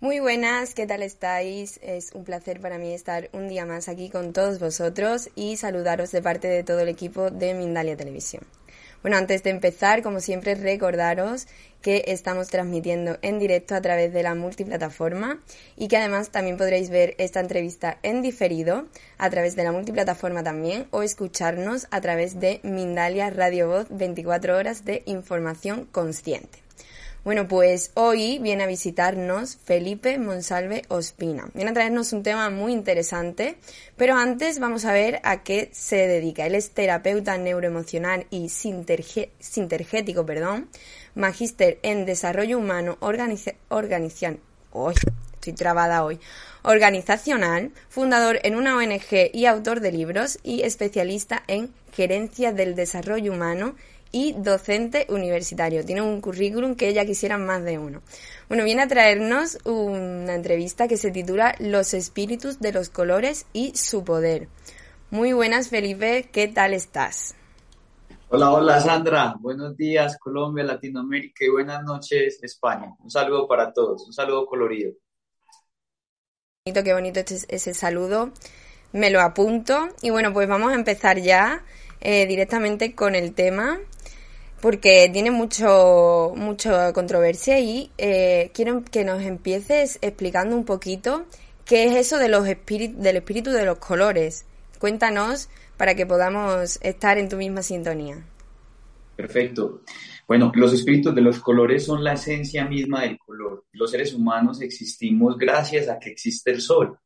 Muy buenas, ¿qué tal estáis? Es un placer para mí estar un día más aquí con todos vosotros y saludaros de parte de todo el equipo de Mindalia Televisión. Bueno, antes de empezar, como siempre, recordaros que estamos transmitiendo en directo a través de la multiplataforma y que además también podréis ver esta entrevista en diferido a través de la multiplataforma también o escucharnos a través de Mindalia Radio Voz 24 horas de información consciente. Bueno, pues hoy viene a visitarnos Felipe Monsalve Ospina. Viene a traernos un tema muy interesante, pero antes vamos a ver a qué se dedica. Él es terapeuta neuroemocional y sintergético, perdón, magíster en desarrollo humano organización. estoy trabada hoy. Organizacional, fundador en una ONG y autor de libros y especialista en gerencia del desarrollo humano y docente universitario. Tiene un currículum que ella quisiera más de uno. Bueno, viene a traernos una entrevista que se titula Los espíritus de los colores y su poder. Muy buenas, Felipe, ¿qué tal estás? Hola, hola Sandra, buenos días Colombia, Latinoamérica y buenas noches España. Un saludo para todos, un saludo colorido. Qué bonito, qué bonito ese saludo, me lo apunto y bueno, pues vamos a empezar ya eh, directamente con el tema porque tiene mucho mucha controversia y eh, quiero que nos empieces explicando un poquito qué es eso de los del espíritu de los colores. Cuéntanos para que podamos estar en tu misma sintonía. Perfecto. Bueno, los espíritus de los colores son la esencia misma del color. Los seres humanos existimos gracias a que existe el sol.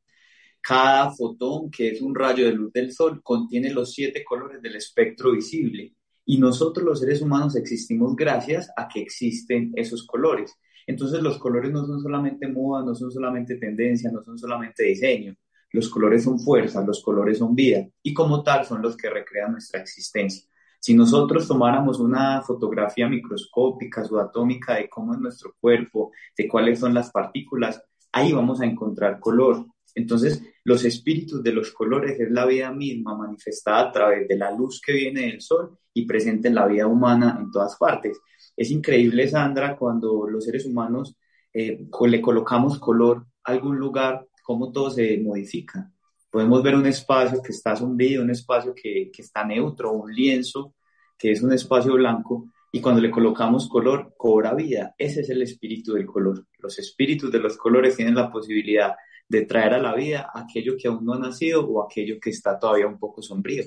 Cada fotón, que es un rayo de luz del sol, contiene los siete colores del espectro visible y nosotros los seres humanos existimos gracias a que existen esos colores. Entonces los colores no son solamente moda, no son solamente tendencia, no son solamente diseño. Los colores son fuerza, los colores son vida y como tal son los que recrean nuestra existencia. Si nosotros tomáramos una fotografía microscópica, subatómica de cómo es nuestro cuerpo, de cuáles son las partículas, ahí vamos a encontrar color. Entonces, los espíritus de los colores es la vida misma manifestada a través de la luz que viene del sol y presente en la vida humana en todas partes. Es increíble, Sandra, cuando los seres humanos eh, le colocamos color a algún lugar, cómo todo se modifica. Podemos ver un espacio que está sombrío, un espacio que, que está neutro, un lienzo que es un espacio blanco, y cuando le colocamos color, cobra vida. Ese es el espíritu del color. Los espíritus de los colores tienen la posibilidad de traer a la vida aquello que aún no ha nacido o aquello que está todavía un poco sombrío.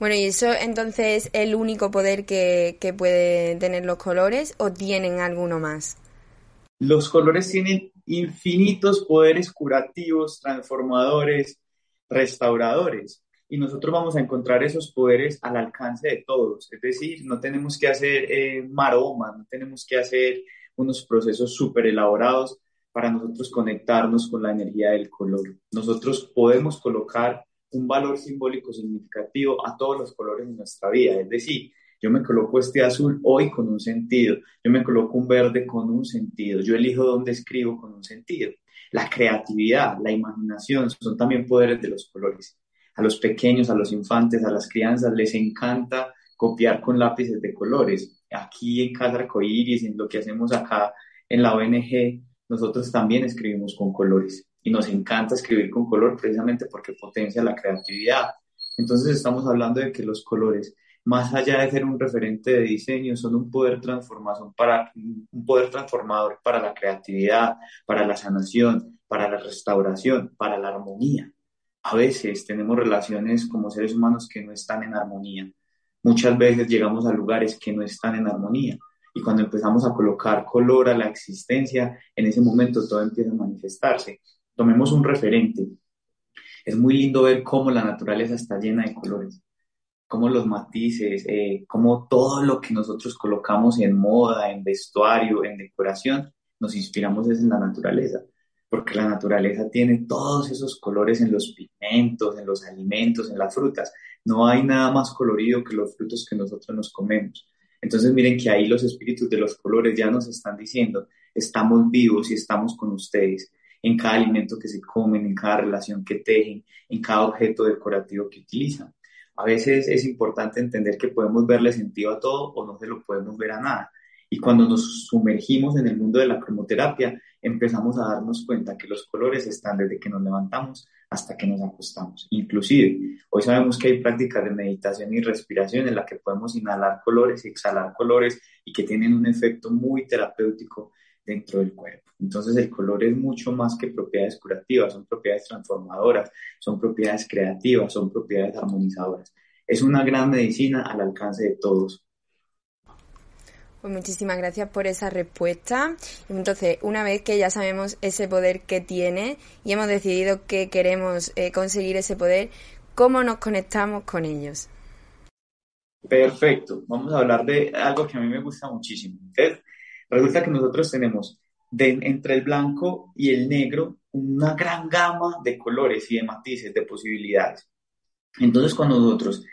Bueno, ¿y eso entonces es el único poder que, que pueden tener los colores o tienen alguno más? Los colores tienen infinitos poderes curativos, transformadores, restauradores. Y nosotros vamos a encontrar esos poderes al alcance de todos. Es decir, no tenemos que hacer eh, maromas, no tenemos que hacer unos procesos súper elaborados para nosotros conectarnos con la energía del color. Nosotros podemos colocar un valor simbólico significativo a todos los colores de nuestra vida. Es decir, yo me coloco este azul hoy con un sentido, yo me coloco un verde con un sentido, yo elijo dónde escribo con un sentido. La creatividad, la imaginación son también poderes de los colores. A los pequeños, a los infantes, a las crianzas les encanta copiar con lápices de colores. Aquí en Casa Arcoíris, en lo que hacemos acá en la ONG, nosotros también escribimos con colores y nos encanta escribir con color precisamente porque potencia la creatividad. Entonces estamos hablando de que los colores, más allá de ser un referente de diseño, son un poder, transformación para, un poder transformador para la creatividad, para la sanación, para la restauración, para la armonía. A veces tenemos relaciones como seres humanos que no están en armonía. Muchas veces llegamos a lugares que no están en armonía y cuando empezamos a colocar color a la existencia, en ese momento todo empieza a manifestarse. Tomemos un referente. Es muy lindo ver cómo la naturaleza está llena de colores, cómo los matices, eh, cómo todo lo que nosotros colocamos en moda, en vestuario, en decoración, nos inspiramos es en la naturaleza, porque la naturaleza tiene todos esos colores en los pigmentos, en los alimentos, en las frutas. No hay nada más colorido que los frutos que nosotros nos comemos. Entonces miren que ahí los espíritus de los colores ya nos están diciendo, estamos vivos y estamos con ustedes en cada alimento que se comen, en cada relación que tejen, en cada objeto decorativo que utilizan. A veces es importante entender que podemos verle sentido a todo o no se lo podemos ver a nada. Y cuando nos sumergimos en el mundo de la cromoterapia, empezamos a darnos cuenta que los colores están desde que nos levantamos hasta que nos acostamos. Inclusive, hoy sabemos que hay prácticas de meditación y respiración en la que podemos inhalar colores y exhalar colores y que tienen un efecto muy terapéutico dentro del cuerpo. Entonces el color es mucho más que propiedades curativas, son propiedades transformadoras, son propiedades creativas, son propiedades armonizadoras. Es una gran medicina al alcance de todos. Pues muchísimas gracias por esa respuesta. Entonces, una vez que ya sabemos ese poder que tiene y hemos decidido que queremos eh, conseguir ese poder, ¿cómo nos conectamos con ellos? Perfecto. Vamos a hablar de algo que a mí me gusta muchísimo. resulta que nosotros tenemos entre el blanco y el negro una gran gama de colores y de matices, de posibilidades. Entonces, cuando nosotros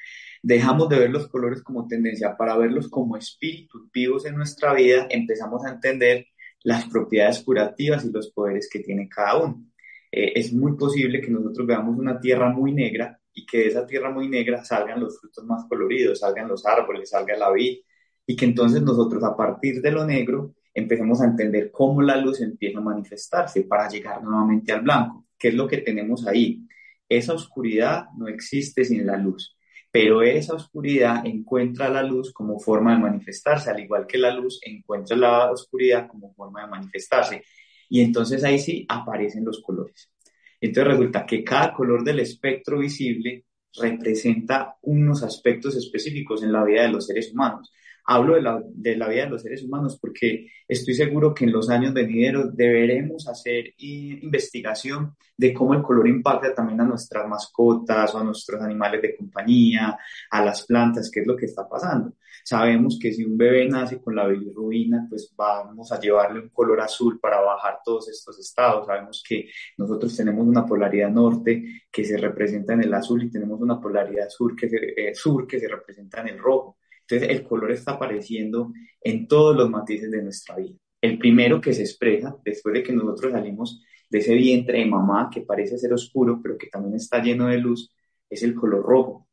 dejamos de ver los colores como tendencia para verlos como espíritus vivos en nuestra vida, empezamos a entender las propiedades curativas y los poderes que tiene cada uno. Eh, es muy posible que nosotros veamos una tierra muy negra y que de esa tierra muy negra salgan los frutos más coloridos, salgan los árboles, salga la vid, y que entonces nosotros a partir de lo negro empecemos a entender cómo la luz empieza a manifestarse para llegar nuevamente al blanco. ¿Qué es lo que tenemos ahí? Esa oscuridad no existe sin la luz pero esa oscuridad encuentra la luz como forma de manifestarse, al igual que la luz encuentra la oscuridad como forma de manifestarse. Y entonces ahí sí aparecen los colores. Entonces resulta que cada color del espectro visible representa unos aspectos específicos en la vida de los seres humanos. Hablo de la, de la, vida de los seres humanos porque estoy seguro que en los años venideros deberemos hacer investigación de cómo el color impacta también a nuestras mascotas o a nuestros animales de compañía, a las plantas, qué es lo que está pasando. Sabemos que si un bebé nace con la bilirrubina, pues vamos a llevarle un color azul para bajar todos estos estados. Sabemos que nosotros tenemos una polaridad norte que se representa en el azul y tenemos una polaridad sur que eh, sur que se representa en el rojo. Entonces el color está apareciendo en todos los matices de nuestra vida. El primero que se expresa después de que nosotros salimos de ese vientre de mamá que parece ser oscuro, pero que también está lleno de luz, es el color rojo.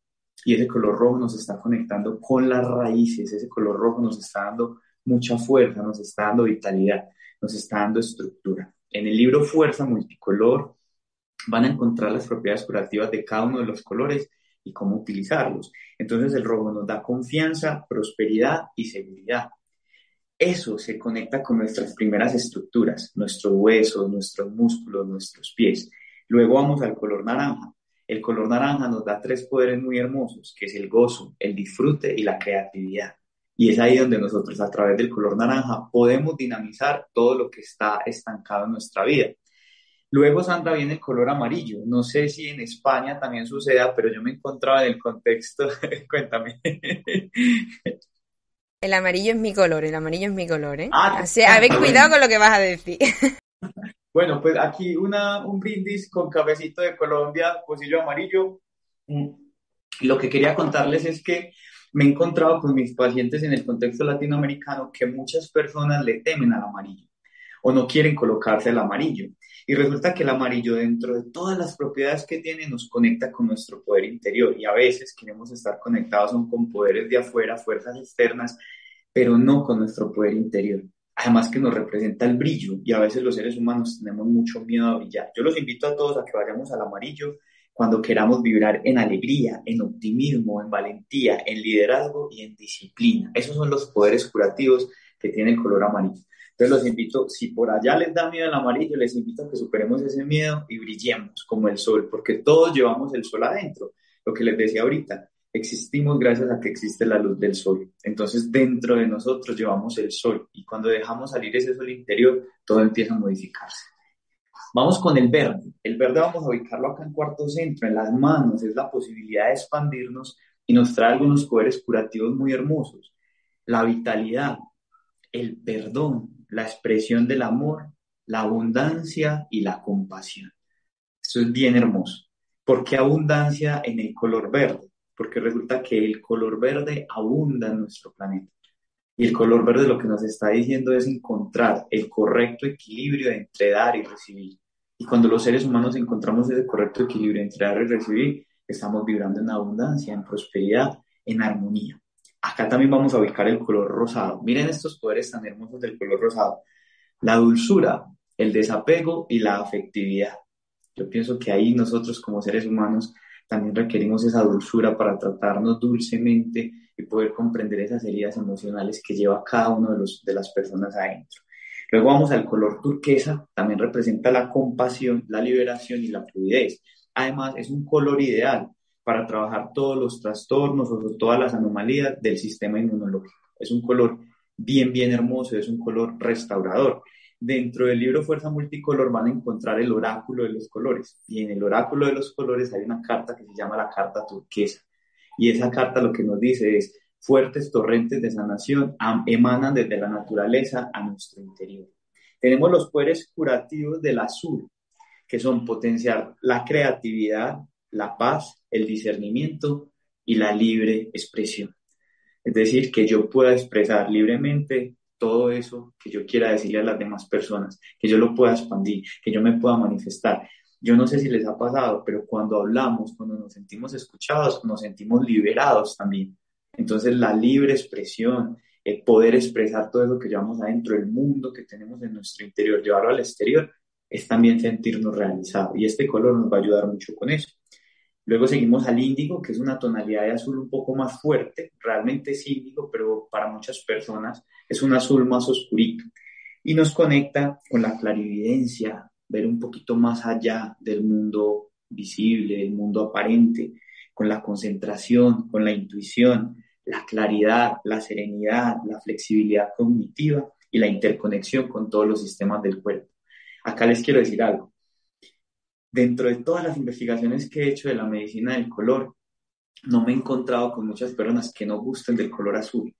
Y ese color rojo nos está conectando con las raíces, ese color rojo nos está dando mucha fuerza, nos está dando vitalidad, nos está dando estructura. En el libro Fuerza Multicolor van a encontrar las propiedades curativas de cada uno de los colores y cómo utilizarlos. Entonces el rojo nos da confianza, prosperidad y seguridad. Eso se conecta con nuestras primeras estructuras, nuestros huesos, nuestros músculos, nuestros pies. Luego vamos al color naranja. El color naranja nos da tres poderes muy hermosos, que es el gozo, el disfrute y la creatividad. Y es ahí donde nosotros a través del color naranja podemos dinamizar todo lo que está estancado en nuestra vida. Luego, Sandra, viene el color amarillo. No sé si en España también suceda, pero yo me encontraba en el contexto. Cuéntame. El amarillo es mi color, el amarillo es mi color, ¿eh? Ah, Así, a ver, cuidado con lo que vas a decir. Bueno, pues aquí una, un brindis con cafecito de Colombia, pocillo amarillo. Mm. Lo que quería contarles es que me he encontrado con mis pacientes en el contexto latinoamericano que muchas personas le temen al amarillo o no quieren colocarse el amarillo. Y resulta que el amarillo, dentro de todas las propiedades que tiene, nos conecta con nuestro poder interior. Y a veces queremos estar conectados con poderes de afuera, fuerzas externas, pero no con nuestro poder interior. Además que nos representa el brillo y a veces los seres humanos tenemos mucho miedo a brillar. Yo los invito a todos a que vayamos al amarillo cuando queramos vibrar en alegría, en optimismo, en valentía, en liderazgo y en disciplina. Esos son los poderes curativos que tiene el color amarillo. Entonces los invito, si por allá les da miedo el amarillo, les invito a que superemos ese miedo y brillemos como el sol, porque todos llevamos el sol adentro. Lo que les decía ahorita, existimos gracias a que existe la luz del sol. Entonces dentro de nosotros llevamos el sol y cuando dejamos salir ese sol interior, todo empieza a modificarse. Vamos con el verde. El verde vamos a ubicarlo acá en cuarto centro, en las manos. Es la posibilidad de expandirnos y nos trae algunos poderes curativos muy hermosos. La vitalidad, el perdón, la expresión del amor, la abundancia y la compasión. Eso es bien hermoso. ¿Por qué abundancia en el color verde? Porque resulta que el color verde abunda en nuestro planeta. Y el color verde lo que nos está diciendo es encontrar el correcto equilibrio entre dar y recibir. Y cuando los seres humanos encontramos ese correcto equilibrio entre dar y recibir, estamos vibrando en abundancia, en prosperidad, en armonía. Acá también vamos a ubicar el color rosado. Miren estos poderes tan hermosos del color rosado. La dulzura, el desapego y la afectividad. Yo pienso que ahí nosotros como seres humanos también requerimos esa dulzura para tratarnos dulcemente y poder comprender esas heridas emocionales que lleva cada uno de, los, de las personas adentro. Luego vamos al color turquesa, también representa la compasión, la liberación y la fluidez. Además, es un color ideal para trabajar todos los trastornos o todas las anomalías del sistema inmunológico. Es un color bien, bien hermoso, es un color restaurador. Dentro del libro Fuerza Multicolor van a encontrar el oráculo de los colores. Y en el oráculo de los colores hay una carta que se llama la carta turquesa. Y esa carta lo que nos dice es, fuertes torrentes de sanación emanan desde la naturaleza a nuestro interior. Tenemos los poderes curativos del azul, que son potenciar la creatividad, la paz, el discernimiento y la libre expresión. Es decir, que yo pueda expresar libremente todo eso que yo quiera decirle a las demás personas, que yo lo pueda expandir, que yo me pueda manifestar. Yo no sé si les ha pasado, pero cuando hablamos, cuando nos sentimos escuchados, nos sentimos liberados también. Entonces la libre expresión, el poder expresar todo eso que llevamos adentro, el mundo que tenemos en nuestro interior, llevarlo al exterior, es también sentirnos realizados. Y este color nos va a ayudar mucho con eso. Luego seguimos al índigo, que es una tonalidad de azul un poco más fuerte, realmente es índigo, pero para muchas personas es un azul más oscurito. Y nos conecta con la clarividencia, ver un poquito más allá del mundo visible, del mundo aparente, con la concentración, con la intuición, la claridad, la serenidad, la flexibilidad cognitiva y la interconexión con todos los sistemas del cuerpo. Acá les quiero decir algo. Dentro de todas las investigaciones que he hecho de la medicina del color, no me he encontrado con muchas personas que no gusten del color azul.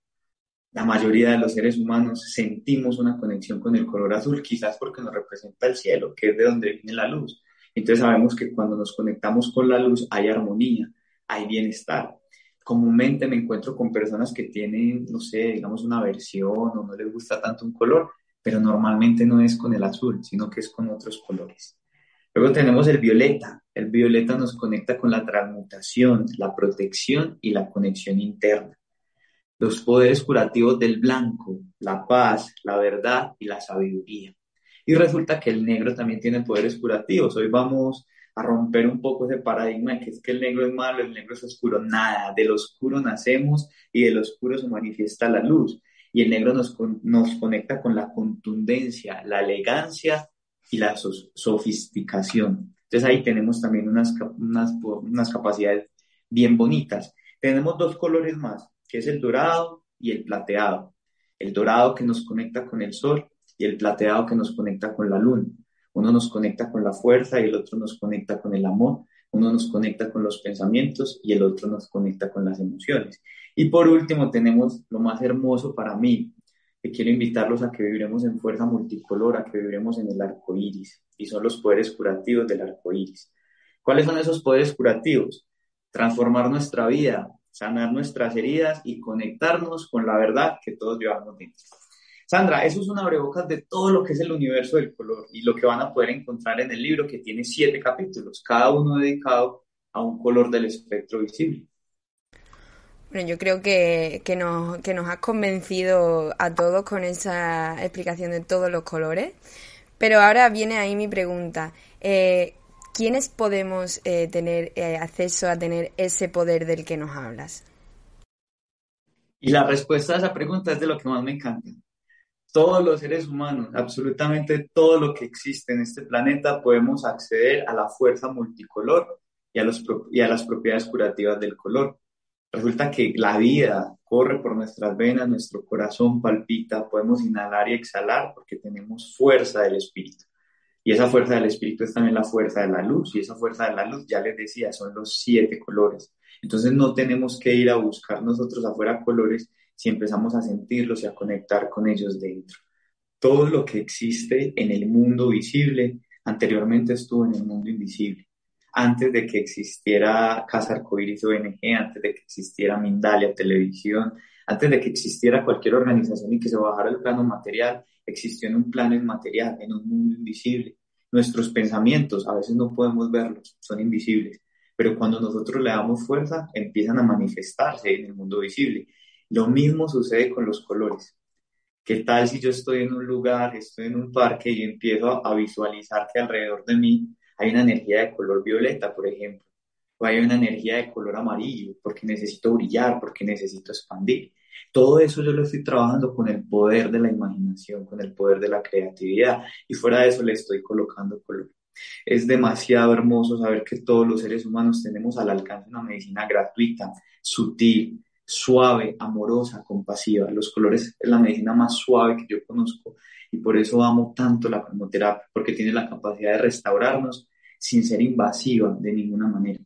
La mayoría de los seres humanos sentimos una conexión con el color azul, quizás porque nos representa el cielo, que es de donde viene la luz. Entonces sabemos que cuando nos conectamos con la luz hay armonía, hay bienestar. Comúnmente me encuentro con personas que tienen, no sé, digamos una aversión o no les gusta tanto un color, pero normalmente no es con el azul, sino que es con otros colores. Luego tenemos el violeta. El violeta nos conecta con la transmutación, la protección y la conexión interna. Los poderes curativos del blanco, la paz, la verdad y la sabiduría. Y resulta que el negro también tiene poderes curativos. Hoy vamos a romper un poco ese paradigma de que es que el negro es malo, el negro es oscuro. Nada, del oscuro nacemos y del oscuro se manifiesta la luz. Y el negro nos, nos conecta con la contundencia, la elegancia y la sofisticación. Entonces ahí tenemos también unas, unas, unas capacidades bien bonitas. Tenemos dos colores más, que es el dorado y el plateado. El dorado que nos conecta con el sol y el plateado que nos conecta con la luna. Uno nos conecta con la fuerza y el otro nos conecta con el amor. Uno nos conecta con los pensamientos y el otro nos conecta con las emociones. Y por último tenemos lo más hermoso para mí, que quiero invitarlos a que viviremos en fuerza multicolor, a que viviremos en el arco iris, y son los poderes curativos del arco iris. ¿Cuáles son esos poderes curativos? Transformar nuestra vida, sanar nuestras heridas y conectarnos con la verdad que todos llevamos dentro. Sandra, eso es una abrebocas de todo lo que es el universo del color y lo que van a poder encontrar en el libro que tiene siete capítulos, cada uno dedicado a un color del espectro visible. Bueno, yo creo que, que, nos, que nos has convencido a todos con esa explicación de todos los colores. Pero ahora viene ahí mi pregunta. Eh, ¿Quiénes podemos eh, tener eh, acceso a tener ese poder del que nos hablas? Y la respuesta a esa pregunta es de lo que más me encanta todos los seres humanos, absolutamente todo lo que existe en este planeta, podemos acceder a la fuerza multicolor y a, los, y a las propiedades curativas del color. Resulta que la vida corre por nuestras venas, nuestro corazón palpita, podemos inhalar y exhalar porque tenemos fuerza del espíritu. Y esa fuerza del espíritu es también la fuerza de la luz. Y esa fuerza de la luz, ya les decía, son los siete colores. Entonces no tenemos que ir a buscar nosotros afuera colores, si empezamos a sentirlos y a conectar con ellos dentro. Todo lo que existe en el mundo visible anteriormente estuvo en el mundo invisible. Antes de que existiera Casa Arcoiris ONG, antes de que existiera Mindalia Televisión, antes de que existiera cualquier organización y que se bajara el plano material, existió en un plano inmaterial, en un mundo invisible. Nuestros pensamientos a veces no podemos verlos, son invisibles, pero cuando nosotros le damos fuerza, empiezan a manifestarse en el mundo visible Lo mismo sucede con los colores. ¿Qué tal si yo estoy en un lugar, estoy en un parque y empiezo a visualizar que alrededor de mí hay una energía de color violeta, por ejemplo, o hay una energía de color amarillo, porque necesito brillar, porque necesito expandir? Todo eso yo lo estoy trabajando con el poder de la imaginación, con el poder de la creatividad, y fuera de eso le estoy colocando color. Es demasiado hermoso saber que todos los seres humanos tenemos al alcance una medicina gratuita, sutil, suave, amorosa, compasiva. Los colores es la medicina más suave que yo conozco y por eso amo tanto la cromoterapia, porque tiene la capacidad de restaurarnos sin ser invasiva de ninguna manera.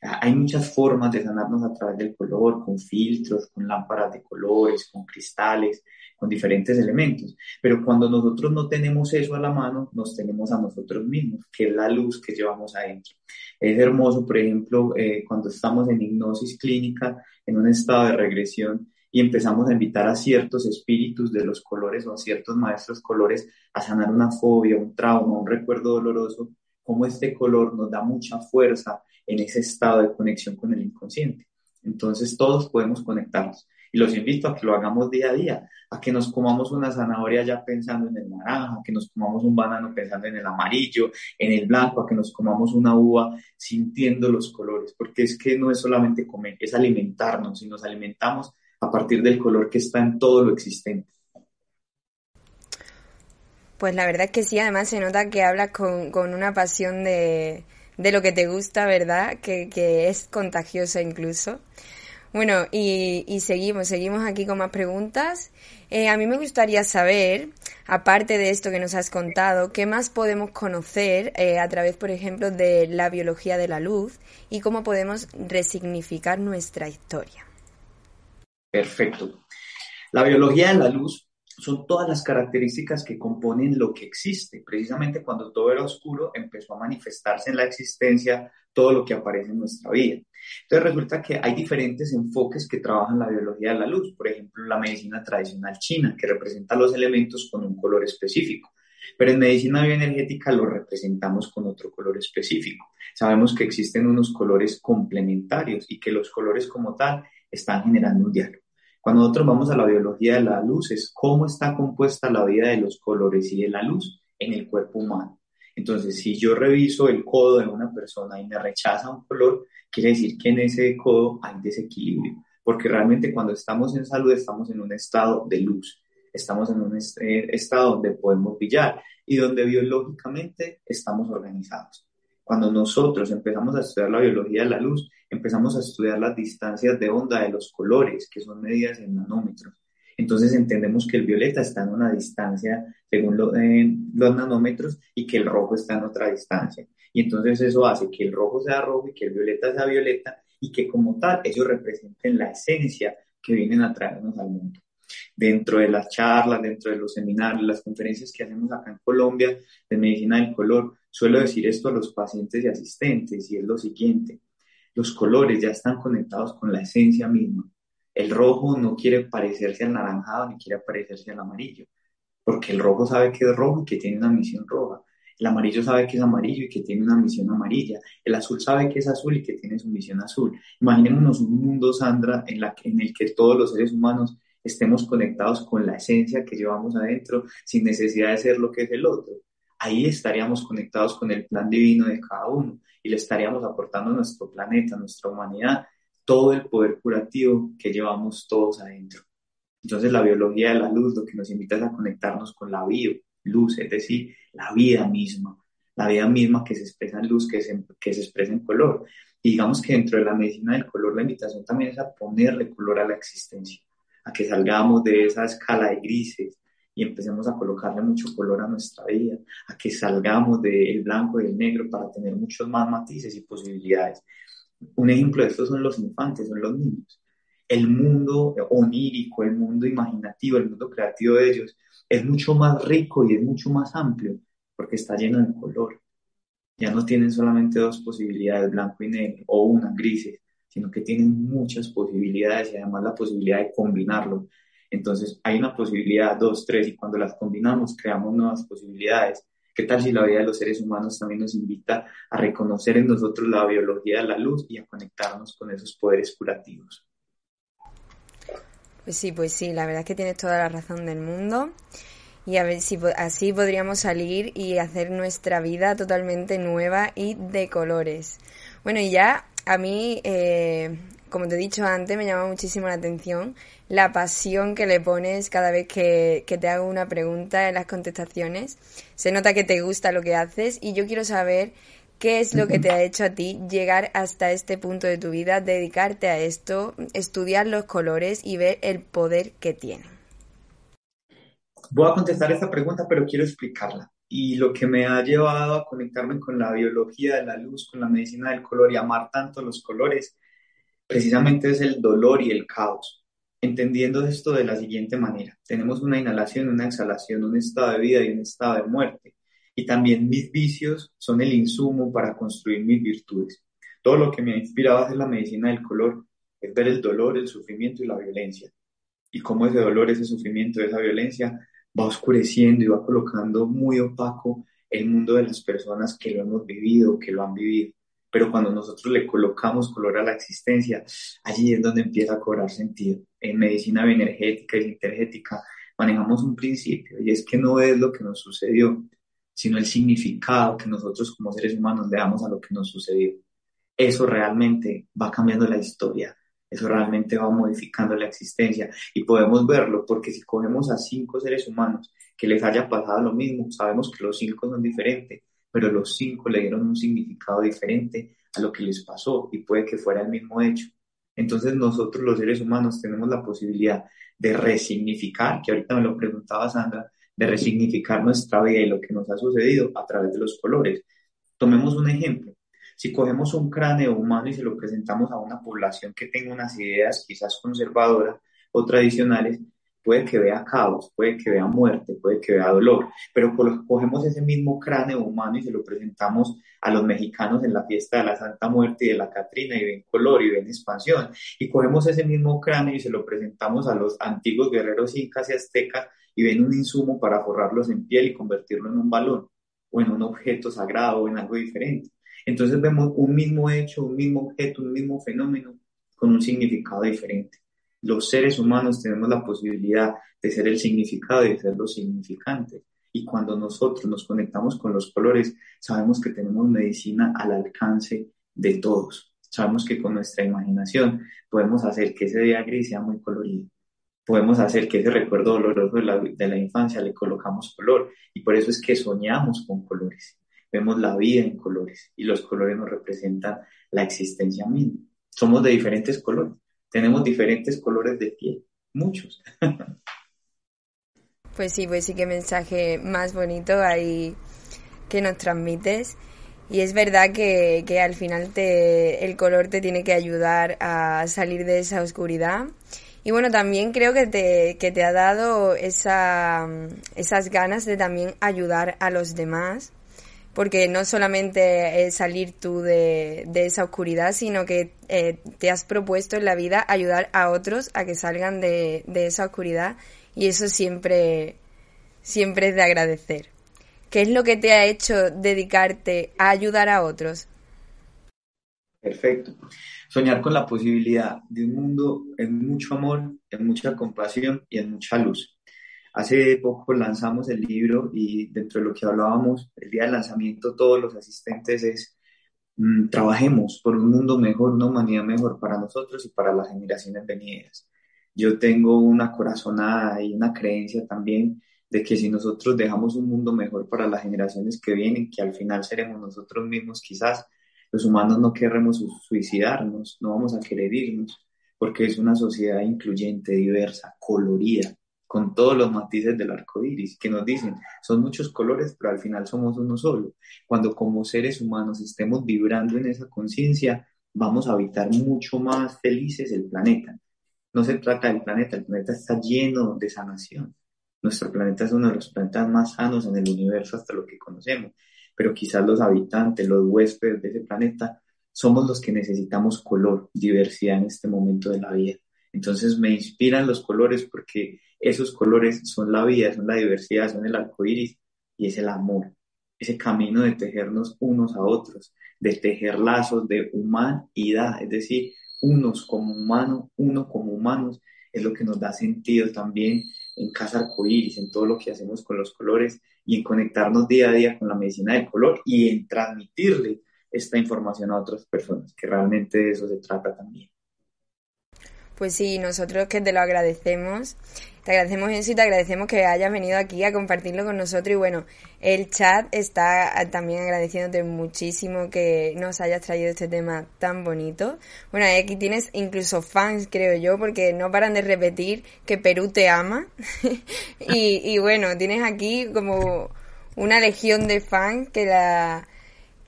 Hay muchas formas de sanarnos a través del color, con filtros, con lámparas de colores, con cristales, con diferentes elementos. Pero cuando nosotros no tenemos eso a la mano, nos tenemos a nosotros mismos, que es la luz que llevamos adentro. Es hermoso, por ejemplo, eh, cuando estamos en hipnosis clínica, en un estado de regresión, y empezamos a invitar a ciertos espíritus de los colores o a ciertos maestros colores a sanar una fobia, un trauma, un recuerdo doloroso, como este color nos da mucha fuerza en ese estado de conexión con el inconsciente. Entonces todos podemos conectarnos. Y los invito a que lo hagamos día a día, a que nos comamos una zanahoria ya pensando en el naranja, a que nos comamos un banano pensando en el amarillo, en el blanco, a que nos comamos una uva sintiendo los colores, porque es que no es solamente comer, es alimentarnos y nos alimentamos a partir del color que está en todo lo existente. Pues la verdad es que sí, además se nota que hablas con, una pasión de, lo que te gusta, ¿verdad? Que, que es contagiosa incluso. Bueno, y, seguimos, seguimos aquí con más preguntas. Eh, a mí me gustaría saber, aparte de esto que nos has contado, qué más podemos conocer eh, a través, por ejemplo, de la biología de la luz y cómo podemos resignificar nuestra historia. Perfecto. La biología de la luz son todas las características que componen lo que existe. Precisamente cuando todo era oscuro, empezó a manifestarse en la existencia todo lo que aparece en nuestra vida. Entonces resulta que hay diferentes enfoques que trabajan la biología de la luz. Por ejemplo, la medicina tradicional china, que representa los elementos con un color específico. Pero en medicina bioenergética lo representamos con otro color específico. Sabemos que existen unos colores complementarios y que los colores como tal están generando un diálogo. Cuando nosotros vamos a la biología de la luz, es cómo está compuesta la vida de los colores y de la luz en el cuerpo humano. Entonces, si yo reviso el codo de una persona y me rechaza un color, quiere decir que en ese codo hay desequilibrio, porque realmente cuando estamos en salud estamos en un estado de luz, estamos en un eh, estado donde podemos brillar y donde biológicamente estamos organizados. Cuando nosotros empezamos a estudiar la biología de la luz, empezamos a estudiar las distancias de onda de los colores, que son medidas en nanómetros. Entonces entendemos que el violeta está en una distancia según los nanómetros y que el rojo está en otra distancia. Y entonces eso hace que el rojo sea rojo y que el violeta sea violeta y que como tal ellos representen la esencia que vienen a traernos al mundo. Dentro de las charlas, dentro de los seminarios, las conferencias que hacemos acá en Colombia de medicina del color, Suelo decir esto a los pacientes y asistentes y es lo siguiente. Los colores ya están conectados con la esencia misma. El rojo no quiere parecerse al naranjado ni quiere parecerse al amarillo, porque el rojo sabe que es rojo y que tiene una misión roja. El amarillo sabe que es amarillo y que tiene una misión amarilla. El azul sabe que es azul y que tiene su misión azul. Imaginémonos un mundo, Sandra, en, la, en el que todos los seres humanos estemos conectados con la esencia que llevamos adentro sin necesidad de ser lo que es el otro ahí estaríamos conectados con el plan divino de cada uno y le estaríamos aportando a nuestro planeta, a nuestra humanidad, todo el poder curativo que llevamos todos adentro. Entonces la biología de la luz lo que nos invita es a conectarnos con la bio, luz, es decir, la vida misma, la vida misma que se expresa en luz, que se, que se expresa en color. Y digamos que dentro de la medicina del color, la invitación también es a ponerle color a la existencia, a que salgamos de esa escala de grises, y empecemos a colocarle mucho color a nuestra vida, a que salgamos del blanco y el negro para tener muchos más matices y posibilidades. Un ejemplo de esto son los infantes, son los niños. El mundo onírico, el mundo imaginativo, el mundo creativo de ellos es mucho más rico y es mucho más amplio porque está lleno de color. Ya no tienen solamente dos posibilidades, blanco y negro, o una grises, sino que tienen muchas posibilidades y además la posibilidad de combinarlo entonces hay una posibilidad, dos, tres, y cuando las combinamos creamos nuevas posibilidades. ¿Qué tal si la vida de los seres humanos también nos invita a reconocer en nosotros la biología de la luz y a conectarnos con esos poderes curativos? Pues sí, pues sí, la verdad es que tienes toda la razón del mundo y a ver si así podríamos salir y hacer nuestra vida totalmente nueva y de colores. Bueno, y ya a mí, eh, como te he dicho antes, me llama muchísimo la atención la pasión que le pones cada vez que, te hago una pregunta en las contestaciones. Se nota que te gusta lo que haces y yo quiero saber qué es lo que te ha hecho a ti llegar hasta este punto de tu vida, dedicarte a esto, estudiar los colores y ver el poder que tienen. Voy a contestar esta pregunta, pero quiero explicarla. Y lo que me ha llevado a conectarme con la biología de la luz, con la medicina del color y amar tanto los colores, precisamente es el dolor y el caos. Entendiendo esto de la siguiente manera, tenemos una inhalación, una exhalación, un estado de vida y un estado de muerte. Y también mis vicios son el insumo para construir mis virtudes. Todo lo que me ha inspirado a hacer la medicina del color es ver el dolor, el sufrimiento y la violencia. Y cómo ese dolor, ese sufrimiento, esa violencia va oscureciendo y va colocando muy opaco el mundo de las personas que lo hemos vivido, que lo han vivido. Pero cuando nosotros le colocamos color a la existencia, allí es donde empieza a cobrar sentido. En medicina bioenergética y sintergética manejamos un principio y es que no es lo que nos sucedió, sino el significado que nosotros como seres humanos le damos a lo que nos sucedió. Eso realmente va cambiando la historia, eso realmente va modificando la existencia y podemos verlo porque si cogemos a cinco seres humanos que les haya pasado lo mismo, sabemos que los cinco son diferentes, pero los cinco le dieron un significado diferente a lo que les pasó y puede que fuera el mismo hecho. Entonces nosotros los seres humanos tenemos la posibilidad de resignificar, que ahorita me lo preguntaba Sandra, de resignificar nuestra vida y lo que nos ha sucedido a través de los colores. Tomemos un ejemplo. Si cogemos un cráneo humano y se lo presentamos a una población que tenga unas ideas quizás conservadoras o tradicionales, puede que vea caos, puede que vea muerte, puede que vea dolor, pero cogemos ese mismo cráneo humano y se lo presentamos a los mexicanos en la fiesta de la Santa Muerte y de la Catrina y ven color y ven expansión, y cogemos ese mismo cráneo y se lo presentamos a los antiguos guerreros incas y aztecas y ven un insumo para forrarlos en piel y convertirlo en un balón o en un objeto sagrado o en algo diferente. Entonces vemos un mismo hecho, un mismo objeto, un mismo fenómeno con un significado diferente. Los seres humanos tenemos la posibilidad de ser el significado y de ser los significantes. Y cuando nosotros nos conectamos con los colores, sabemos que tenemos medicina al alcance de todos. Sabemos que con nuestra imaginación podemos hacer que ese día gris sea muy colorido. Podemos hacer que ese recuerdo doloroso de la, infancia le colocamos color. Y por eso es que soñamos con colores vemos la vida en colores y los colores nos representan la existencia misma. Somos de diferentes colores, tenemos diferentes colores de piel, muchos. Pues sí, pues sí, qué mensaje más bonito ahí que nos transmites. Y es verdad que, que al final te, el color te tiene que ayudar a salir de esa oscuridad. Y bueno, también creo que te, que te ha dado esa, esas ganas de también ayudar a los demás porque no solamente es salir tú de, esa oscuridad, sino que eh, te has propuesto en la vida ayudar a otros a que salgan de, esa oscuridad y eso siempre, siempre es de agradecer. ¿Qué es lo que te ha hecho dedicarte a ayudar a otros? Perfecto. Soñar con la posibilidad de un mundo en mucho amor, en mucha compasión y en mucha luz. Hace poco lanzamos el libro y dentro de lo que hablábamos el día del lanzamiento, todos los asistentes es mm, trabajemos por un mundo mejor, una humanidad mejor para nosotros y para las generaciones venideras. Yo tengo una corazonada y una creencia también de que si nosotros dejamos un mundo mejor para las generaciones que vienen, que al final seremos nosotros mismos quizás, los humanos no querremos suicidarnos, no vamos a querer irnos, porque es una sociedad incluyente, diversa, colorida con todos los matices del arco iris, que nos dicen, son muchos colores, pero al final somos uno solo. Cuando como seres humanos estemos vibrando en esa conciencia, vamos a habitar mucho más felices el planeta. No se trata del planeta, el planeta está lleno de sanación. Nuestro planeta es uno de los planetas más sanos en el universo hasta lo que conocemos, pero quizás los habitantes, los huéspedes de ese planeta, somos los que necesitamos color, diversidad en este momento de la vida. Entonces me inspiran los colores porque esos colores son la vida, son la diversidad, son el arco iris y es el amor. Ese camino de tejernos unos a otros, de tejer lazos de humanidad, es decir, unos como humanos, uno como humanos, es lo que nos da sentido también en Casa Arcoíris, en todo lo que hacemos con los colores y en conectarnos día a día con la medicina del color y en transmitirle esta información a otras personas, que realmente de eso se trata también. Pues sí, nosotros que te lo agradecemos. Te agradecemos eso y te agradecemos que hayas venido aquí a compartirlo con nosotros. Y bueno, el chat está también agradeciéndote muchísimo que nos hayas traído este tema tan bonito. Bueno, aquí tienes incluso fans, creo yo, porque no paran de repetir que Perú te ama. y, y bueno, tienes aquí como una legión de fans que la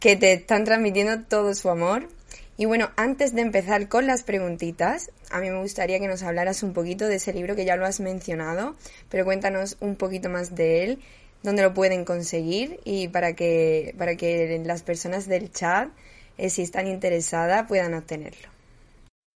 que te están transmitiendo todo su amor. Y bueno, antes de empezar con las preguntitas, a mí me gustaría que nos hablaras un poquito de ese libro que ya lo has mencionado, pero cuéntanos un poquito más de él, dónde lo pueden conseguir y para que, para que las personas del chat, eh, si están interesadas, puedan obtenerlo.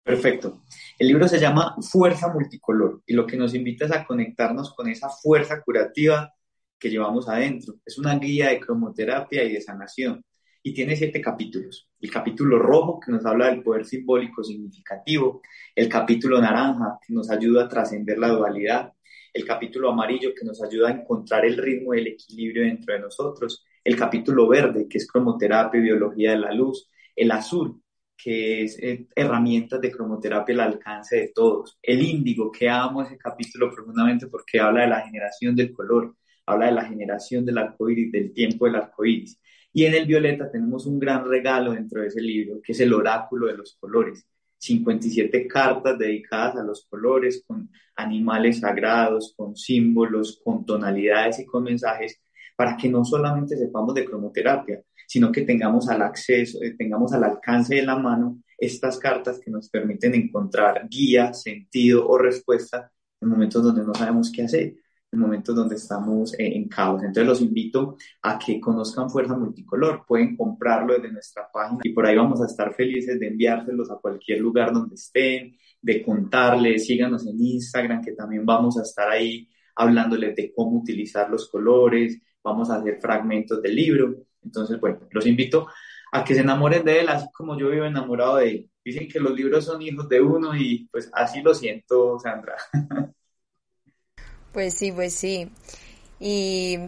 Perfecto. El libro se llama Fuerza Multicolor y lo que nos invita es a conectarnos con esa fuerza curativa que llevamos adentro. Es una guía de cromoterapia y de sanación y tiene siete capítulos. El capítulo rojo, que nos habla del poder simbólico significativo, el capítulo naranja, que nos ayuda a trascender la dualidad, el capítulo amarillo, que nos ayuda a encontrar el ritmo y el equilibrio dentro de nosotros, el capítulo verde, que es cromoterapia y biología de la luz, el azul, que es eh, herramientas de cromoterapia al alcance de todos, el índigo, que amo ese capítulo profundamente porque habla de la generación del color, habla de la generación del arcoíris, del tiempo del arcoíris, y en el violeta tenemos un gran regalo dentro de ese libro, que es el oráculo de los colores. 57 cartas dedicadas a los colores, con animales sagrados, con símbolos, con tonalidades y con mensajes, para que no solamente sepamos de cromoterapia, sino que tengamos al acceso, eh, tengamos al alcance de la mano estas cartas que nos permiten encontrar guía, sentido o respuesta en momentos donde no sabemos qué hacer momentos donde estamos eh, en caos. Entonces los invito a que conozcan Fuerza Multicolor, pueden comprarlo desde nuestra página y por ahí vamos a estar felices de enviárselos a cualquier lugar donde estén, de contarles, síganos en Instagram que también vamos a estar ahí hablándoles de cómo utilizar los colores, vamos a hacer fragmentos del libro. Entonces, bueno, los invito a que se enamoren de él, así como yo vivo enamorado de él. Dicen que los libros son hijos de uno y pues así lo siento, Sandra. Pues sí, pues sí. Y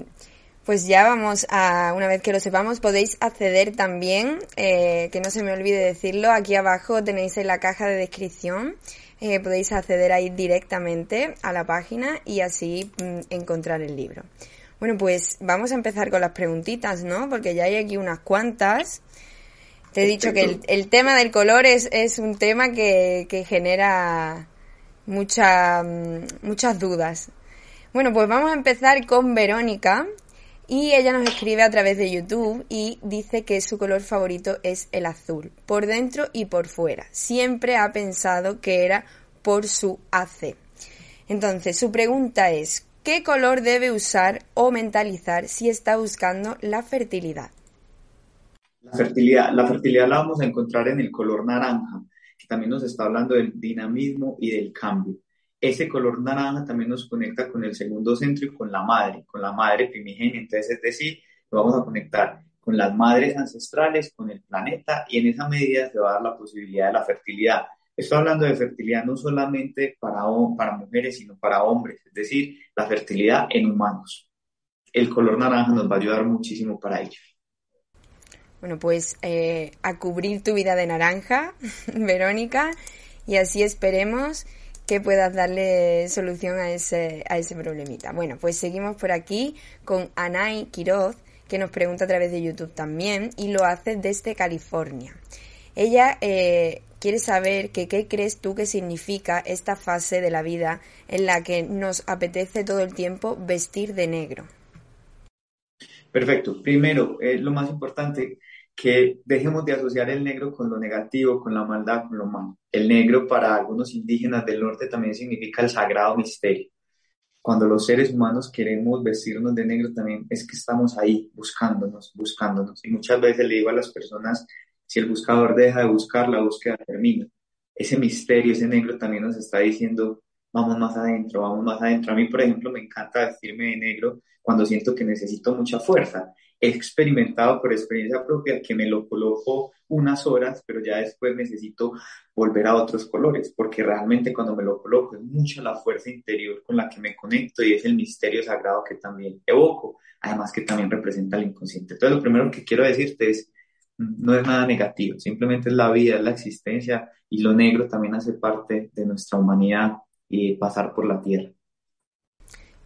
pues ya vamos a, una vez que lo sepamos, podéis acceder también, eh, que no se me olvide decirlo, aquí abajo tenéis en la caja de descripción, eh, podéis acceder ahí directamente a la página y así mm, encontrar el libro. Bueno, pues vamos a empezar con las preguntitas, ¿no? Porque ya hay aquí unas cuantas. Te he dicho que el, tema del color es, es un tema que, que genera mucha, mm, muchas dudas. Bueno, pues vamos a empezar con Verónica. Y ella nos escribe a través de YouTube y dice que su color favorito es el azul, por dentro y por fuera. Siempre ha pensado que era por su AC. Entonces, su pregunta es, ¿qué color debe usar o mentalizar si está buscando la fertilidad? La fertilidad, la fertilidad la vamos a encontrar en el color naranja, que también nos está hablando del dinamismo y del cambio. Ese color naranja también nos conecta con el segundo centro y con la madre, con la madre primigenia. Entonces, es decir, lo vamos a conectar con las madres ancestrales, con el planeta, y en esa medida se va a dar la posibilidad de la fertilidad. Estoy hablando de fertilidad no solamente para, para mujeres, sino para hombres, es decir, la fertilidad en humanos. El color naranja nos va a ayudar muchísimo para ello. Bueno, pues eh, a cubrir tu vida de naranja, Verónica, y así esperemos que puedas darle solución a ese, a ese problemita. Bueno, pues seguimos por aquí con Anay Quiroz, que nos pregunta a través de YouTube también, y lo hace desde California. Ella eh, quiere saber que qué crees tú que significa esta fase de la vida en la que nos apetece todo el tiempo vestir de negro. Perfecto. Primero, eh, lo más importante, que dejemos de asociar el negro con lo negativo, con la maldad, con lo malo. El negro para algunos indígenas del norte también significa el sagrado misterio. Cuando los seres humanos queremos vestirnos de negro también es que estamos ahí buscándonos, buscándonos. Y muchas veces le digo a las personas, si el buscador deja de buscar, la búsqueda termina. Ese misterio, ese negro también nos está diciendo, vamos más adentro, vamos más adentro. A mí, por ejemplo, me encanta vestirme de negro cuando siento que necesito mucha fuerza he experimentado por experiencia propia que me lo coloco unas horas, pero ya después necesito volver a otros colores, porque realmente cuando me lo coloco es mucha la fuerza interior con la que me conecto y es el misterio sagrado que también evoco, además que también representa el inconsciente. Entonces, lo primero que quiero decirte es, no es nada negativo, simplemente es la vida, es la existencia y lo negro también hace parte de nuestra humanidad y pasar por la tierra.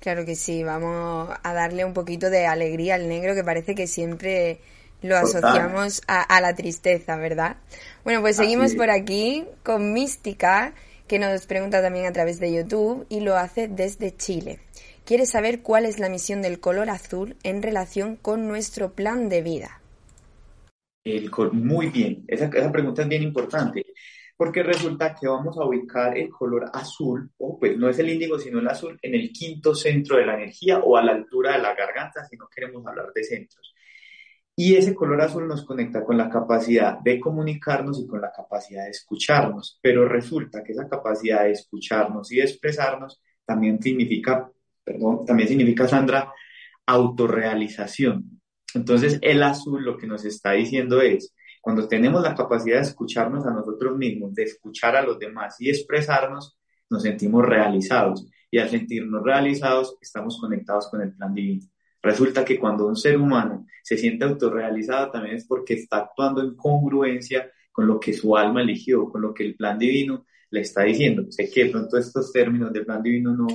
Claro que sí, vamos a darle un poquito de alegría al negro que parece que siempre lo asociamos a, la tristeza, ¿verdad? Bueno, pues seguimos por aquí con Mística, que nos pregunta también a través de YouTube y lo hace desde Chile. Quiere saber cuál es la misión del color azul en relación con nuestro plan de vida. El, muy bien, esa, esa pregunta es bien importante porque resulta que vamos a ubicar el color azul, o pues no es el índigo, sino el azul, en el quinto centro de la energía o a la altura de la garganta, si no queremos hablar de centros. Y ese color azul nos conecta con la capacidad de comunicarnos y con la capacidad de escucharnos, pero resulta que esa capacidad de escucharnos y de expresarnos también significa, perdón, también significa, Sandra, autorrealización. Entonces, el azul lo que nos está diciendo es, cuando tenemos la capacidad de escucharnos a nosotros mismos, de escuchar a los demás y expresarnos, nos sentimos realizados. Y al sentirnos realizados, estamos conectados con el plan divino. Resulta que cuando un ser humano se siente autorrealizado, también es porque está actuando en congruencia con lo que su alma eligió, con lo que el plan divino le está diciendo. Sé que pronto estos términos del plan divino no,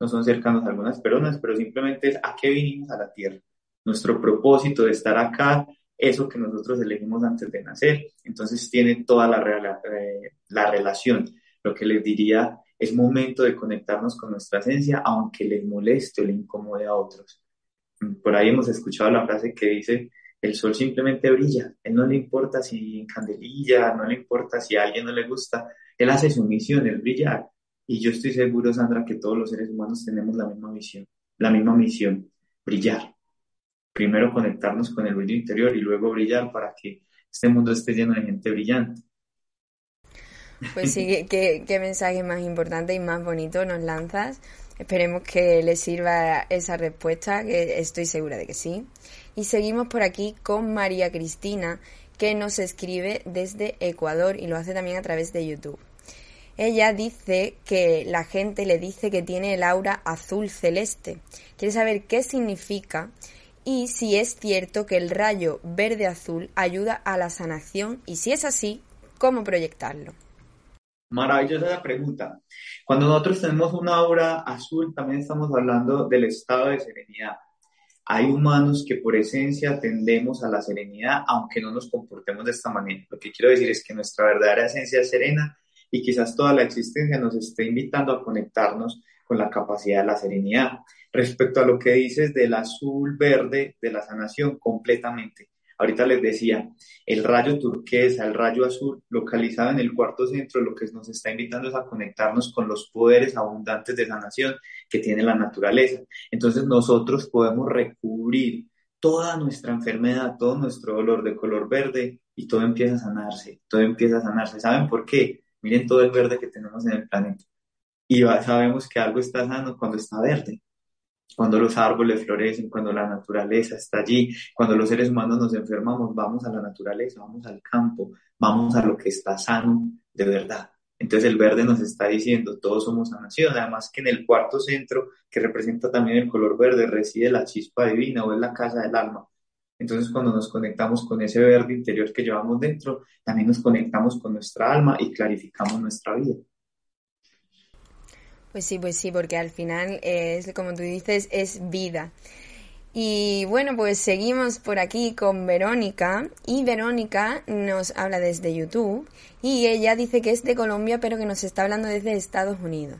no son cercanos a algunas personas, pero simplemente es a qué vinimos a la tierra. Nuestro propósito de estar acá eso que nosotros elegimos antes de nacer. Entonces tiene toda la, eh, la relación. Lo que les diría es momento de conectarnos con nuestra esencia, aunque les moleste o le incomode a otros. Por ahí hemos escuchado la frase que dice, el sol simplemente brilla, él no le importa si candelilla, no le importa si a alguien no le gusta, él hace su misión, el brillar. Y yo estoy seguro, Sandra, que todos los seres humanos tenemos la misma misión, la misma misión, brillar primero conectarnos con el brillo interior y luego brillar para que este mundo esté lleno de gente brillante. Pues sí, qué, mensaje más importante y más bonito nos lanzas. Esperemos que les sirva esa respuesta, que estoy segura de que sí. Y seguimos por aquí con María Cristina, que nos escribe desde Ecuador y lo hace también a través de YouTube. Ella dice que la gente le dice que tiene el aura azul celeste. Quiere saber qué significa y si es cierto que el rayo verde-azul ayuda a la sanación y si es así, ¿cómo proyectarlo? Maravillosa la pregunta. Cuando nosotros tenemos una aura azul, también estamos hablando del estado de serenidad. Hay humanos que por esencia tendemos a la serenidad, aunque no nos comportemos de esta manera. Lo que quiero decir es que nuestra verdadera esencia es serena y quizás toda la existencia nos esté invitando a conectarnos con la capacidad de la serenidad. Respecto a lo que dices del azul verde de la sanación, completamente. Ahorita les decía, el rayo turquesa, el rayo azul, localizado en el cuarto centro, lo que nos está invitando es a conectarnos con los poderes abundantes de sanación que tiene la naturaleza. Entonces nosotros podemos recubrir toda nuestra enfermedad, todo nuestro dolor de color verde y todo empieza a sanarse, todo empieza a sanarse. ¿Saben por qué? Miren todo el verde que tenemos en el planeta. Y sabemos que algo está sano cuando está verde cuando los árboles florecen, cuando la naturaleza está allí, cuando los seres humanos nos enfermamos, vamos a la naturaleza, vamos al campo, vamos a lo que está sano de verdad. Entonces el verde nos está diciendo, todos somos sanación, además que en el cuarto centro, que representa también el color verde, reside la chispa divina o es la casa del alma. Entonces cuando nos conectamos con ese verde interior que llevamos dentro, también nos conectamos con nuestra alma y clarificamos nuestra vida. Pues sí, pues sí, porque al final es, como tú dices, es vida. Y bueno, pues seguimos por aquí con Verónica y Verónica nos habla desde YouTube y ella dice que es de Colombia pero que nos está hablando desde Estados Unidos.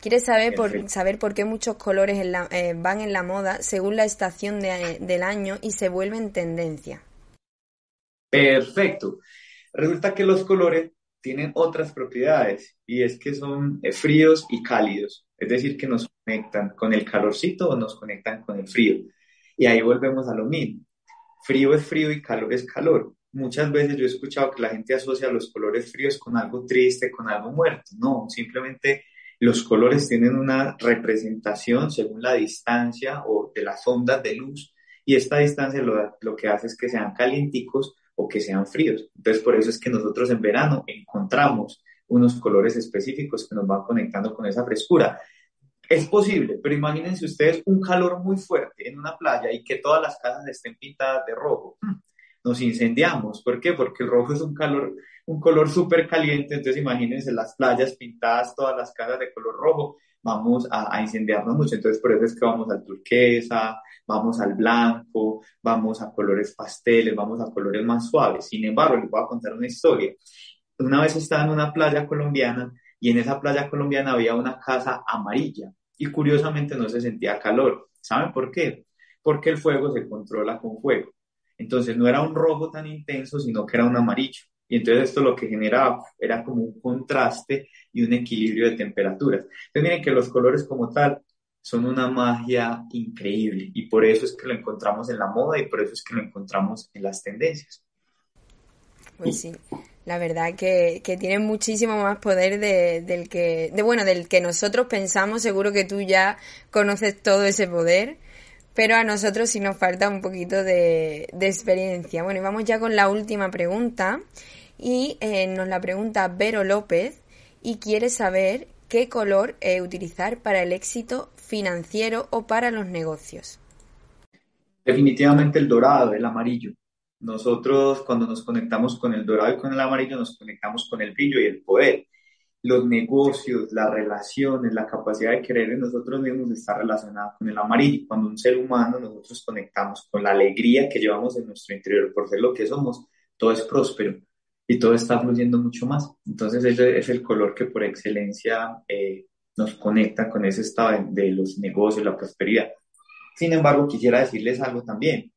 Quiere saber por, saber por qué muchos colores eh, van en la moda según la estación del año y se vuelven tendencia. Perfecto. Resulta que los colores tienen otras propiedades y es que son eh, fríos y cálidos, es decir, que nos conectan con el calorcito o nos conectan con el frío. Y ahí volvemos a lo mismo. Frío es frío y calor es calor. Muchas veces yo he escuchado que la gente asocia los colores fríos con algo triste, con algo muerto. No, simplemente los colores tienen una representación según la distancia o de las ondas de luz y esta distancia lo, que hace es que sean calienticos o que sean fríos. Entonces, por eso es que nosotros en verano encontramos unos colores específicos que nos van conectando con esa frescura. Es posible, pero imagínense ustedes un calor muy fuerte en una playa y que todas las casas estén pintadas de rojo. Hmm, nos incendiamos. ¿Por qué? Porque el rojo es un calor, un color súper caliente. Entonces imagínense las playas pintadas, todas las casas de color rojo. Vamos a, a incendiarnos mucho. Entonces por eso es que vamos al turquesa, vamos al blanco, vamos a colores pasteles, vamos a colores más suaves. Sin embargo, les voy a contar una historia. Una vez estaba en una playa colombiana y en esa playa colombiana había una casa amarilla y curiosamente no se sentía calor. ¿Saben por qué? Porque el fuego se controla con fuego. Entonces no era un rojo tan intenso, sino que era un amarillo. Y entonces esto lo que generaba era como un contraste y un equilibrio de temperaturas. Entonces miren que los colores como tal son una magia increíble y por eso es que lo encontramos en la moda y por eso es que lo encontramos en las tendencias. Pues sí, la verdad que, que tiene muchísimo más poder del que, de bueno, del que nosotros pensamos. Seguro que tú ya conoces todo ese poder, pero a nosotros sí nos falta un poquito de, experiencia. Bueno, y vamos ya con la última pregunta y eh, nos la pregunta Vero López y quiere saber qué color eh, utilizar para el éxito financiero o para los negocios. Definitivamente el dorado, el amarillo. Nosotros cuando nos conectamos con el dorado y con el amarillo nos conectamos con el brillo y el poder. Los negocios, las relaciones, la capacidad de creer en nosotros mismos está relacionada con el amarillo. Cuando un ser humano nosotros conectamos con la alegría que llevamos en nuestro interior por ser lo que somos, todo es próspero y todo está fluyendo mucho más. Entonces ese es el color que por excelencia eh, nos conecta con ese estado de, los negocios, la prosperidad. Sin embargo, quisiera decirles algo también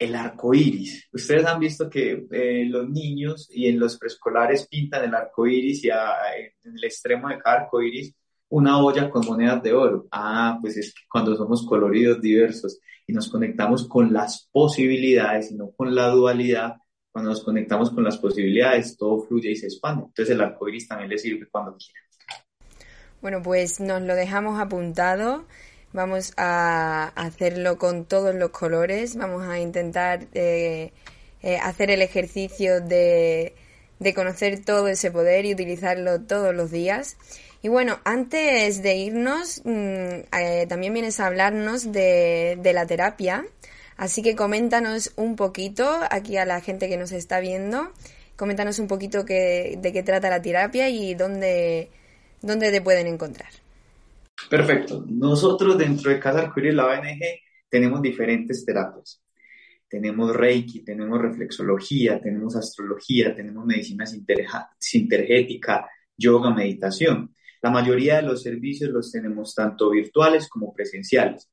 el arco iris. Ustedes han visto que eh, los niños y en los preescolares pintan el arco iris y en el extremo de cada arco iris una olla con monedas de oro. Ah, pues es que cuando somos coloridos, diversos y nos conectamos con las posibilidades y no con la dualidad, cuando nos conectamos con las posibilidades, todo fluye y se expande. Entonces el arco iris también le sirve cuando quiera. Bueno, pues nos lo dejamos apuntado. Vamos a hacerlo con todos los colores. Vamos a intentar eh, eh, hacer el ejercicio de, conocer todo ese poder y utilizarlo todos los días. Y bueno, antes de irnos, mm, eh, también vienes a hablarnos de, la terapia. Así que coméntanos un poquito aquí a la gente que nos está viendo. Coméntanos un poquito de qué trata la terapia y dónde, dónde te pueden encontrar. Perfecto. Nosotros dentro de Casa Arcoíris, la ONG, tenemos diferentes terapias. Tenemos Reiki, tenemos reflexología, tenemos astrología, tenemos medicina sintergética, yoga, meditación. La mayoría de los servicios los tenemos tanto virtuales como presenciales.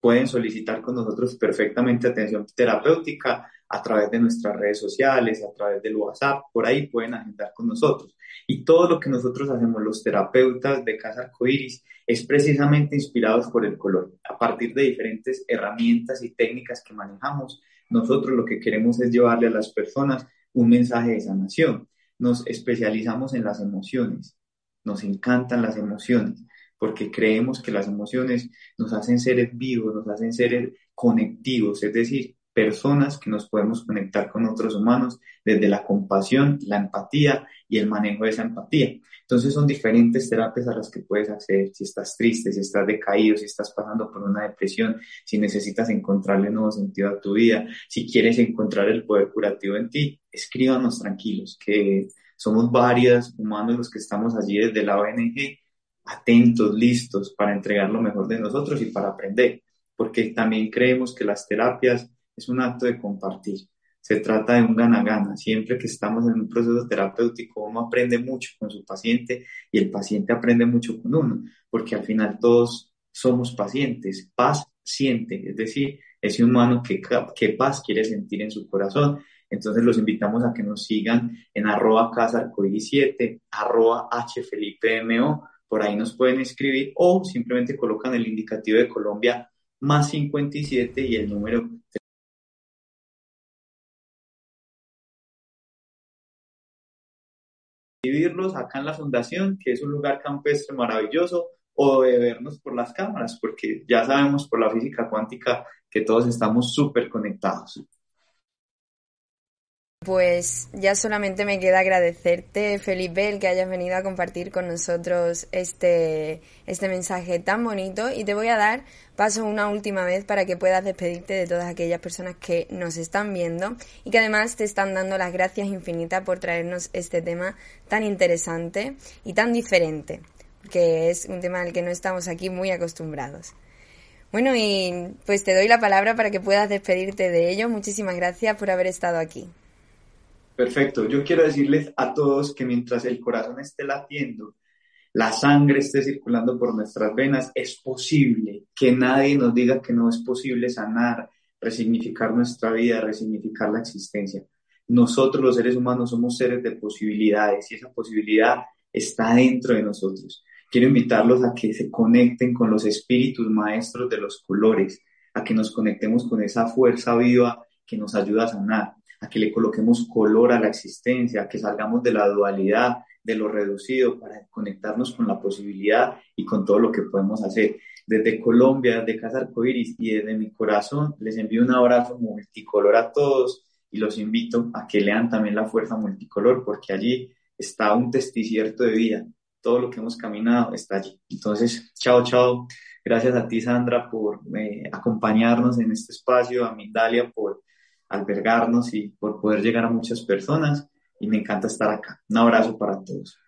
Pueden solicitar con nosotros perfectamente atención terapéutica a través de nuestras redes sociales, a través del WhatsApp, por ahí pueden agendar con nosotros. Y todo lo que nosotros hacemos, los terapeutas de Casa Arcoiris, es precisamente inspirados por el color. A partir de diferentes herramientas y técnicas que manejamos, nosotros lo que queremos es llevarle a las personas un mensaje de sanación. Nos especializamos en las emociones, nos encantan las emociones, porque creemos que las emociones nos hacen seres vivos, nos hacen seres conectivos, es decir, personas que nos podemos conectar con otros humanos desde la compasión, la empatía y el manejo de esa empatía. Entonces son diferentes terapias a las que puedes acceder si estás triste, si estás decaído, si estás pasando por una depresión, si necesitas encontrarle nuevo sentido a tu vida, si quieres encontrar el poder curativo en ti, escríbanos tranquilos, que somos varios humanos los que estamos allí desde la ONG, atentos, listos para entregar lo mejor de nosotros y para aprender, porque también creemos que las terapias es un acto de compartir. Se trata de un gana-gana. Siempre que estamos en un proceso terapéutico, uno aprende mucho con su paciente y el paciente aprende mucho con uno, porque al final todos somos pacientes, paz siente, es decir, ese humano que, que paz quiere sentir en su corazón. Entonces los invitamos a que nos sigan en arroba casa 7, arroba hfelipemo, por ahí nos pueden escribir o simplemente colocan el indicativo de Colombia más 57 y el número vivirlos acá en la fundación, que es un lugar campestre maravilloso, o de vernos por las cámaras, porque ya sabemos por la física cuántica que todos estamos súper conectados. Pues ya solamente me queda agradecerte, Felipe, el que hayas venido a compartir con nosotros este, este mensaje tan bonito y te voy a dar paso una última vez para que puedas despedirte de todas aquellas personas que nos están viendo y que además te están dando las gracias infinitas por traernos este tema tan interesante y tan diferente, que es un tema al que no estamos aquí muy acostumbrados. Bueno, y pues te doy la palabra para que puedas despedirte de ello. Muchísimas gracias por haber estado aquí. Perfecto. Yo quiero decirles a todos que mientras el corazón esté latiendo, la sangre esté circulando por nuestras venas, es posible que nadie nos diga que no es posible sanar, resignificar nuestra vida, resignificar la existencia. Nosotros los seres humanos somos seres de posibilidades y esa posibilidad está dentro de nosotros. Quiero invitarlos a que se conecten con los espíritus maestros de los colores, a que nos conectemos con esa fuerza viva que nos ayuda a sanar a que le coloquemos color a la existencia, a que salgamos de la dualidad, de lo reducido, para conectarnos con la posibilidad y con todo lo que podemos hacer. Desde Colombia, desde Casa Arcoiris y desde mi corazón, les envío un abrazo multicolor a todos y los invito a que lean también la fuerza multicolor, porque allí está un testicierto de vida. Todo lo que hemos caminado está allí. Entonces, chao, chao. Gracias a ti, Sandra, por eh, acompañarnos en este espacio, a Mindalia por albergarnos y por poder llegar a muchas personas. Y me encanta estar acá. Un abrazo para todos.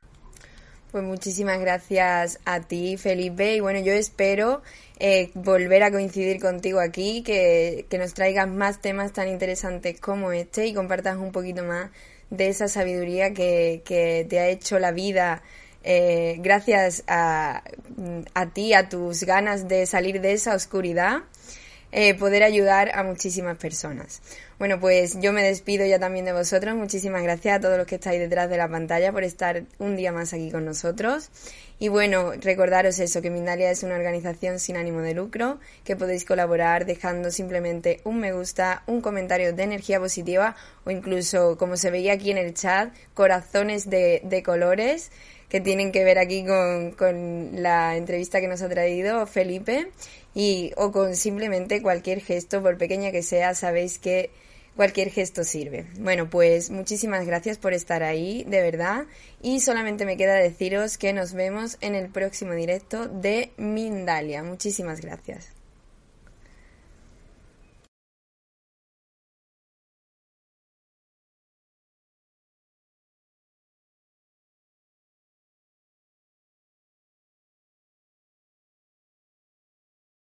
Pues muchísimas gracias a ti, Felipe. Y bueno, yo espero eh, volver a coincidir contigo aquí, que, que, nos traigas más temas tan interesantes como este y compartas un poquito más de esa sabiduría que, que te ha hecho la vida eh, gracias a, a ti, a tus ganas de salir de esa oscuridad eh, poder ayudar a muchísimas personas. Bueno, pues yo me despido ya también de vosotros. Muchísimas gracias a todos los que estáis detrás de la pantalla por estar un día más aquí con nosotros. Y bueno, recordaros eso, que Mindalia es una organización sin ánimo de lucro, que podéis colaborar dejando simplemente un me gusta, un comentario de energía positiva o incluso, como se veía aquí en el chat, corazones de, de colores que tienen que ver aquí con, con la entrevista que nos ha traído Felipe y o con simplemente cualquier gesto, por pequeña que sea, sabéis que cualquier gesto sirve. Bueno, pues muchísimas gracias por estar ahí, de verdad, y solamente me queda deciros que nos vemos en el próximo directo de Mindalia. Muchísimas gracias.